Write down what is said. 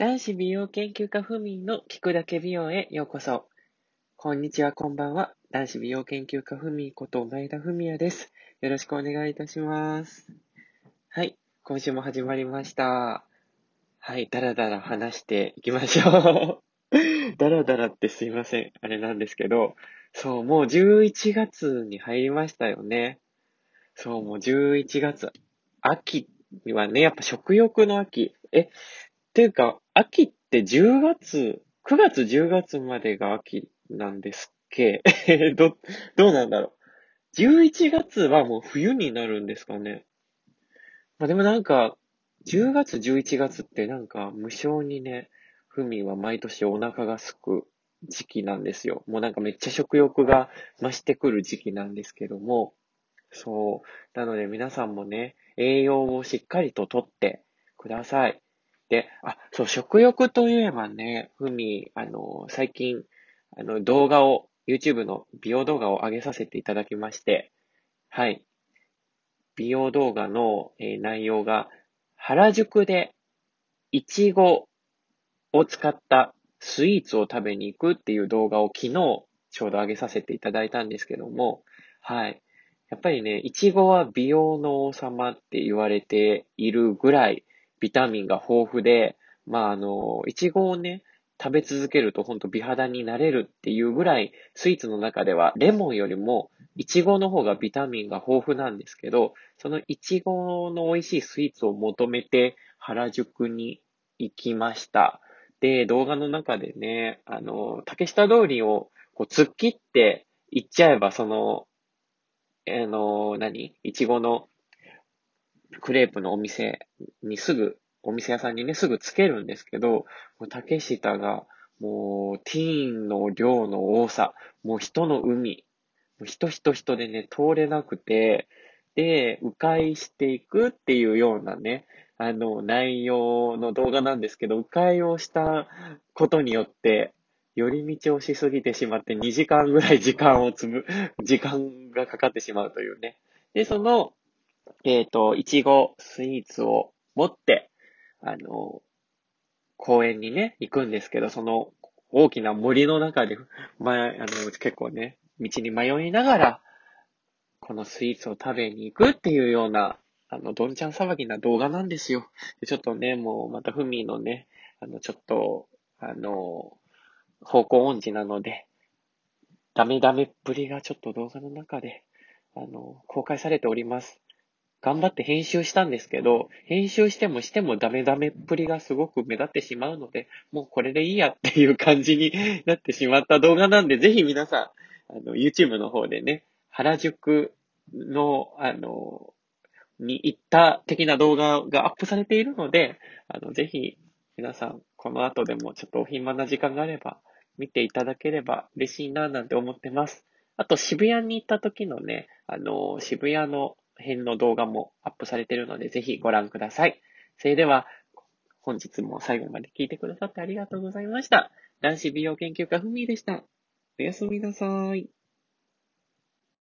男子美容研究家ふみんの聞くだけ美容へようこそ。こんにちは、こんばんは。男子美容研究家ふみんこと前田文也です。よろしくお願いいたします。はい、今週も始まりました。はい、だらだら話していきましょう。だらだらってすいません。あれなんですけど、そう、もう11月に入りましたよね。そう、もう11月。秋にはね、やっぱ食欲の秋。え、っていうか、秋って10月、9月10月までが秋なんですっけ？ど、どうなんだろう？11月はもう冬になるんですかね？まあでもなんか、10月11月ってなんか無性にね、ふみは毎年お腹がすく時期なんですよ。もうなんかめっちゃ食欲が増してくる時期なんですけども、そう。なので皆さんもね、栄養をしっかりととってください。で、あ、そう、食欲といえばね、ふみ、あの、最近、あの、動画を、YouTube の美容動画を上げさせていただきまして、はい。美容動画の、えー、内容が、原宿で、いちごを使ったスイーツを食べに行くっていう動画を昨日、ちょうど上げさせていただいたんですけども、はい。やっぱりね、いちごは美容の王様って言われているぐらい、ビタミンが豊富で、まあ、あの、いちごをね、食べ続けるとほんと美肌になれるっていうぐらい、スイーツの中ではレモンよりもいちごの方がビタミンが豊富なんですけど、そのいちごの美味しいスイーツを求めて原宿に行きました。で、動画の中でね、あの、竹下通りをこう突っ切って行っちゃえば、その、あの、何？いちごのクレープのお店にすぐ、お店屋さんにね、すぐつけるんですけど、竹下が、もう、ティーンの量の多さ、もう人の海、もう人人人でね、通れなくて、で、迂回していくっていうようなね、あの、内容の動画なんですけど、迂回をしたことによって、寄り道をしすぎてしまって2時間ぐらい時間をつぶ、時間がかかってしまうというね。で、その、えっ、ー、と、いちごスイーツを持って、あの、公園にね、行くんですけど、その大きな森の中で、まあ、あの、結構ね、道に迷いながら、このスイーツを食べに行くっていうような、あの、どんちゃん騒ぎな動画なんですよ。ちょっとね、もう、またふみのね、あの、ちょっと、あの、方向音痴なので、ダメダメっぷりがちょっと動画の中で、あの、公開されております。頑張って編集したんですけど、編集してもしてもダメダメっぷりがすごく目立ってしまうので、もうこれでいいやっていう感じに なってしまった動画なんで、ぜひ皆さん、あの、YouTube の方でね、原宿の、あの、に行った的な動画がアップされているので、あの、ぜひ皆さん、この後でもちょっとお暇な時間があれば、見ていただければ嬉しいななんて思ってます。あと渋谷に行った時のね、あの、渋谷の編の動画もアップされているので、ぜひご覧ください。それでは、本日も最後まで聞いてくださってありがとうございました。男子美容研究家ふみでした。おやすみなさい。